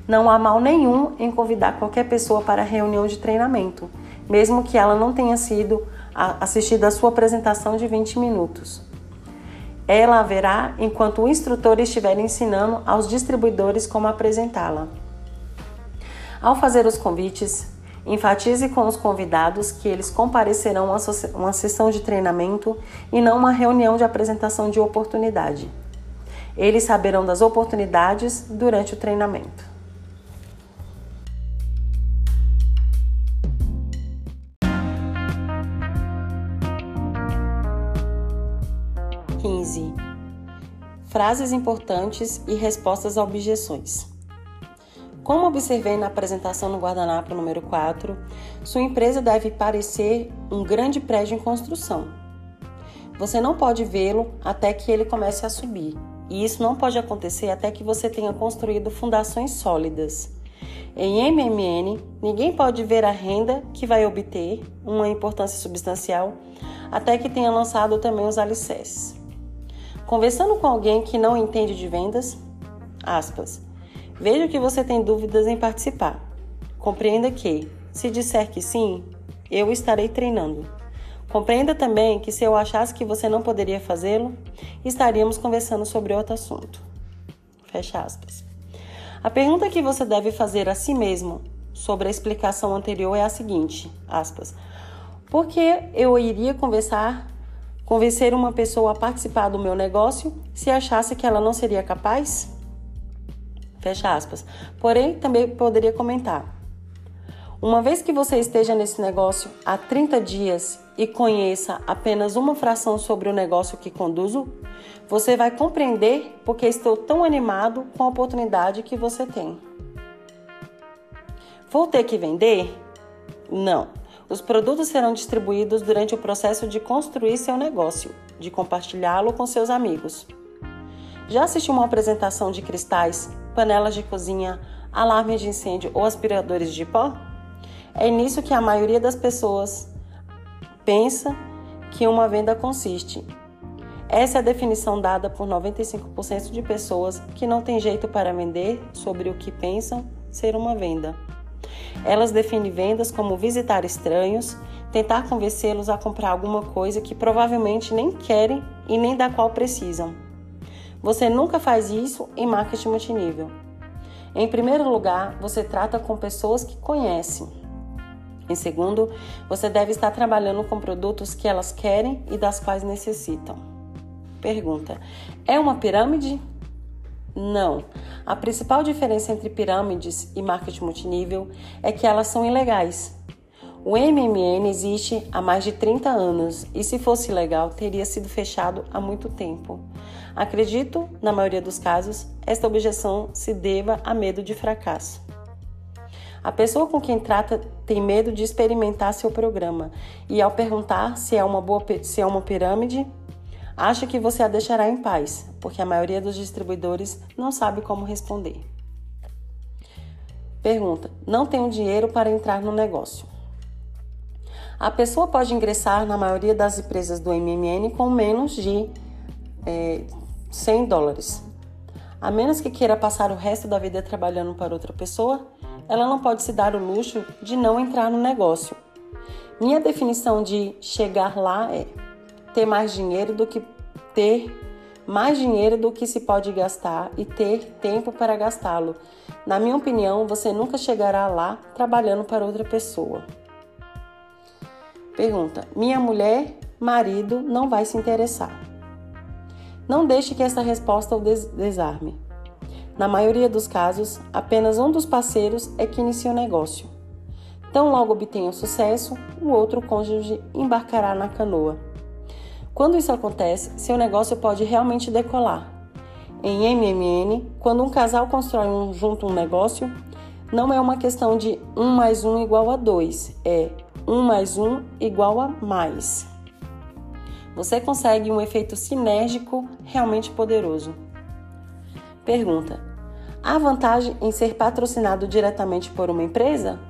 Não há mal nenhum em convidar qualquer pessoa para a reunião de treinamento, mesmo que ela não tenha sido assistida à sua apresentação de 20 minutos. Ela haverá enquanto o instrutor estiver ensinando aos distribuidores como apresentá-la. Ao fazer os convites, enfatize com os convidados que eles comparecerão a uma sessão de treinamento e não uma reunião de apresentação de oportunidade. Eles saberão das oportunidades durante o treinamento. 15. Frases importantes e respostas a objeções. Como observei na apresentação no guardanapo número 4, sua empresa deve parecer um grande prédio em construção. Você não pode vê-lo até que ele comece a subir, e isso não pode acontecer até que você tenha construído fundações sólidas. Em MMN, ninguém pode ver a renda que vai obter, uma importância substancial, até que tenha lançado também os alicerces. Conversando com alguém que não entende de vendas, aspas, vejo que você tem dúvidas em participar. Compreenda que, se disser que sim, eu estarei treinando. Compreenda também que se eu achasse que você não poderia fazê-lo, estaríamos conversando sobre outro assunto. Fecha aspas. A pergunta que você deve fazer a si mesmo sobre a explicação anterior é a seguinte, aspas, por que eu iria conversar Convencer uma pessoa a participar do meu negócio se achasse que ela não seria capaz? Fecha aspas. Porém, também poderia comentar. Uma vez que você esteja nesse negócio há 30 dias e conheça apenas uma fração sobre o negócio que conduzo, você vai compreender porque estou tão animado com a oportunidade que você tem. Vou ter que vender? Não. Os produtos serão distribuídos durante o processo de construir seu negócio, de compartilhá-lo com seus amigos. Já assistiu uma apresentação de cristais, panelas de cozinha, alarmes de incêndio ou aspiradores de pó? É nisso que a maioria das pessoas pensa que uma venda consiste. Essa é a definição dada por 95% de pessoas que não têm jeito para vender sobre o que pensam ser uma venda. Elas definem vendas como visitar estranhos, tentar convencê-los a comprar alguma coisa que provavelmente nem querem e nem da qual precisam. Você nunca faz isso em marketing multinível. Em primeiro lugar, você trata com pessoas que conhecem. Em segundo, você deve estar trabalhando com produtos que elas querem e das quais necessitam. Pergunta: é uma pirâmide? Não. A principal diferença entre pirâmides e marketing multinível é que elas são ilegais. O MMN existe há mais de 30 anos e, se fosse legal, teria sido fechado há muito tempo. Acredito, na maioria dos casos, esta objeção se deva a medo de fracasso. A pessoa com quem trata tem medo de experimentar seu programa e, ao perguntar se é uma, boa, se é uma pirâmide, acha que você a deixará em paz, porque a maioria dos distribuidores não sabe como responder. Pergunta: Não tenho dinheiro para entrar no negócio. A pessoa pode ingressar na maioria das empresas do MMN com menos de é, 100 dólares. A menos que queira passar o resto da vida trabalhando para outra pessoa, ela não pode se dar o luxo de não entrar no negócio. Minha definição de chegar lá é ter mais dinheiro do que ter mais dinheiro do que se pode gastar e ter tempo para gastá-lo. Na minha opinião, você nunca chegará lá trabalhando para outra pessoa. Pergunta: Minha mulher, marido, não vai se interessar. Não deixe que essa resposta o desarme. Na maioria dos casos, apenas um dos parceiros é que inicia o negócio. Tão logo obtenha sucesso, o outro cônjuge embarcará na canoa. Quando isso acontece, seu negócio pode realmente decolar. Em MMN, quando um casal constrói um, junto um negócio, não é uma questão de 1 mais 1 igual a 2, é 1 mais 1 igual a mais. Você consegue um efeito sinérgico realmente poderoso. Pergunta: há vantagem em ser patrocinado diretamente por uma empresa?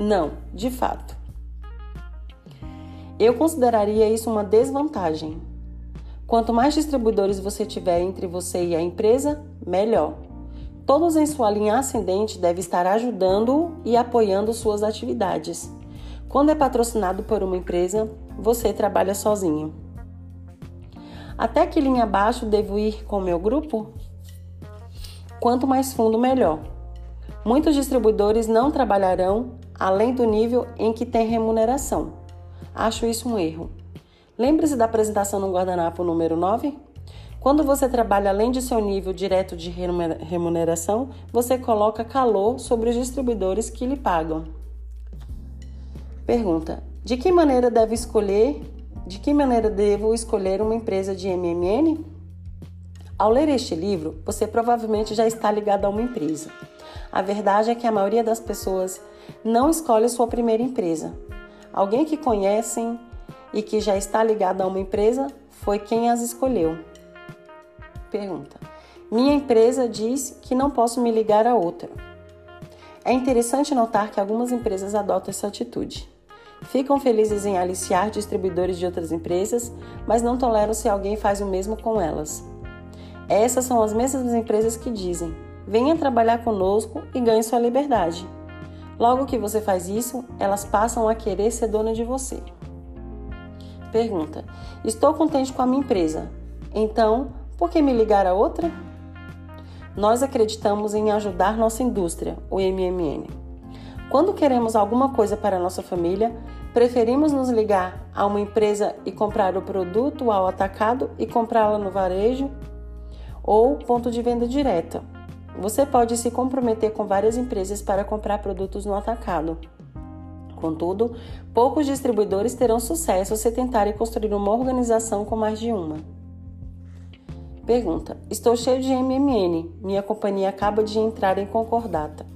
Não, de fato. Eu consideraria isso uma desvantagem. Quanto mais distribuidores você tiver entre você e a empresa, melhor. Todos em sua linha ascendente devem estar ajudando e apoiando suas atividades. Quando é patrocinado por uma empresa, você trabalha sozinho. Até que linha abaixo devo ir com o meu grupo? Quanto mais fundo, melhor. Muitos distribuidores não trabalharão além do nível em que tem remuneração. Acho isso um erro. Lembre-se da apresentação no guardanapo número 9? Quando você trabalha além de seu nível direto de remuneração, você coloca calor sobre os distribuidores que lhe pagam. Pergunta: De que maneira deve escolher? De que maneira devo escolher uma empresa de MMN? Ao ler este livro, você provavelmente já está ligado a uma empresa. A verdade é que a maioria das pessoas não escolhe sua primeira empresa. Alguém que conhecem e que já está ligado a uma empresa foi quem as escolheu. Pergunta: Minha empresa diz que não posso me ligar a outra. É interessante notar que algumas empresas adotam essa atitude. Ficam felizes em aliciar distribuidores de outras empresas, mas não toleram se alguém faz o mesmo com elas. Essas são as mesmas empresas que dizem: venha trabalhar conosco e ganhe sua liberdade. Logo que você faz isso, elas passam a querer ser dona de você. Pergunta: Estou contente com a minha empresa, então por que me ligar a outra? Nós acreditamos em ajudar nossa indústria, o MMN. Quando queremos alguma coisa para nossa família, preferimos nos ligar a uma empresa e comprar o produto ao atacado e comprá-la no varejo ou ponto de venda direta. Você pode se comprometer com várias empresas para comprar produtos no atacado. Contudo, poucos distribuidores terão sucesso se tentarem construir uma organização com mais de uma. Pergunta: Estou cheio de MMN. Minha companhia acaba de entrar em concordata.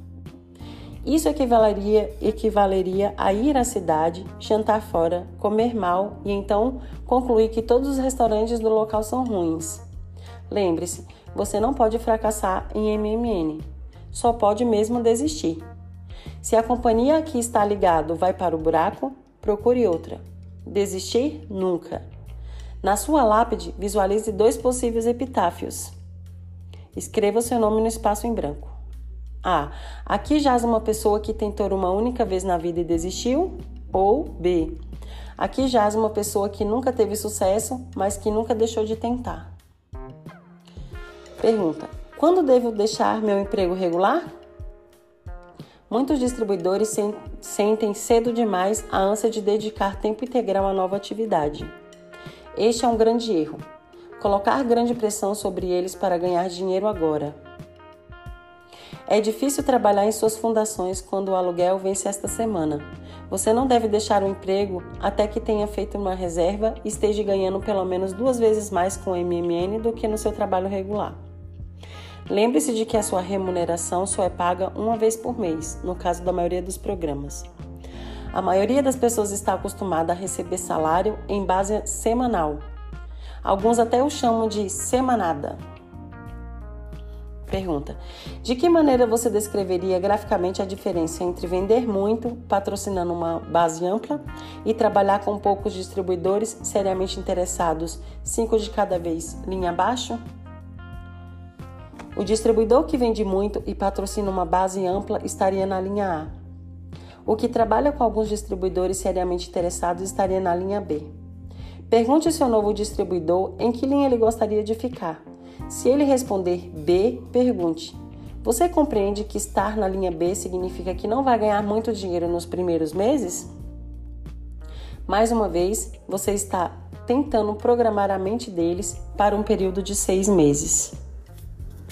Isso equivaleria, equivaleria a ir à cidade, jantar fora, comer mal e então concluir que todos os restaurantes do local são ruins. Lembre-se, você não pode fracassar em MMN, só pode mesmo desistir. Se a companhia que está ligado vai para o buraco, procure outra. Desistir? Nunca. Na sua lápide, visualize dois possíveis epitáfios. Escreva seu nome no espaço em branco. A. Aqui jaz uma pessoa que tentou uma única vez na vida e desistiu. Ou B. Aqui jaz uma pessoa que nunca teve sucesso, mas que nunca deixou de tentar. Pergunta: Quando devo deixar meu emprego regular? Muitos distribuidores sentem cedo demais a ânsia de dedicar tempo integral à nova atividade. Este é um grande erro. Colocar grande pressão sobre eles para ganhar dinheiro agora. É difícil trabalhar em suas fundações quando o aluguel vence esta semana. Você não deve deixar o emprego até que tenha feito uma reserva e esteja ganhando pelo menos duas vezes mais com o MMN do que no seu trabalho regular. Lembre-se de que a sua remuneração só é paga uma vez por mês, no caso da maioria dos programas. A maioria das pessoas está acostumada a receber salário em base semanal. Alguns até o chamam de semanada. Pergunta: De que maneira você descreveria graficamente a diferença entre vender muito, patrocinando uma base ampla, e trabalhar com poucos distribuidores seriamente interessados, cinco de cada vez, linha abaixo? O distribuidor que vende muito e patrocina uma base ampla estaria na linha A. O que trabalha com alguns distribuidores seriamente interessados estaria na linha B. Pergunte ao seu novo distribuidor em que linha ele gostaria de ficar. Se ele responder B, pergunte: Você compreende que estar na linha B significa que não vai ganhar muito dinheiro nos primeiros meses? Mais uma vez, você está tentando programar a mente deles para um período de seis meses.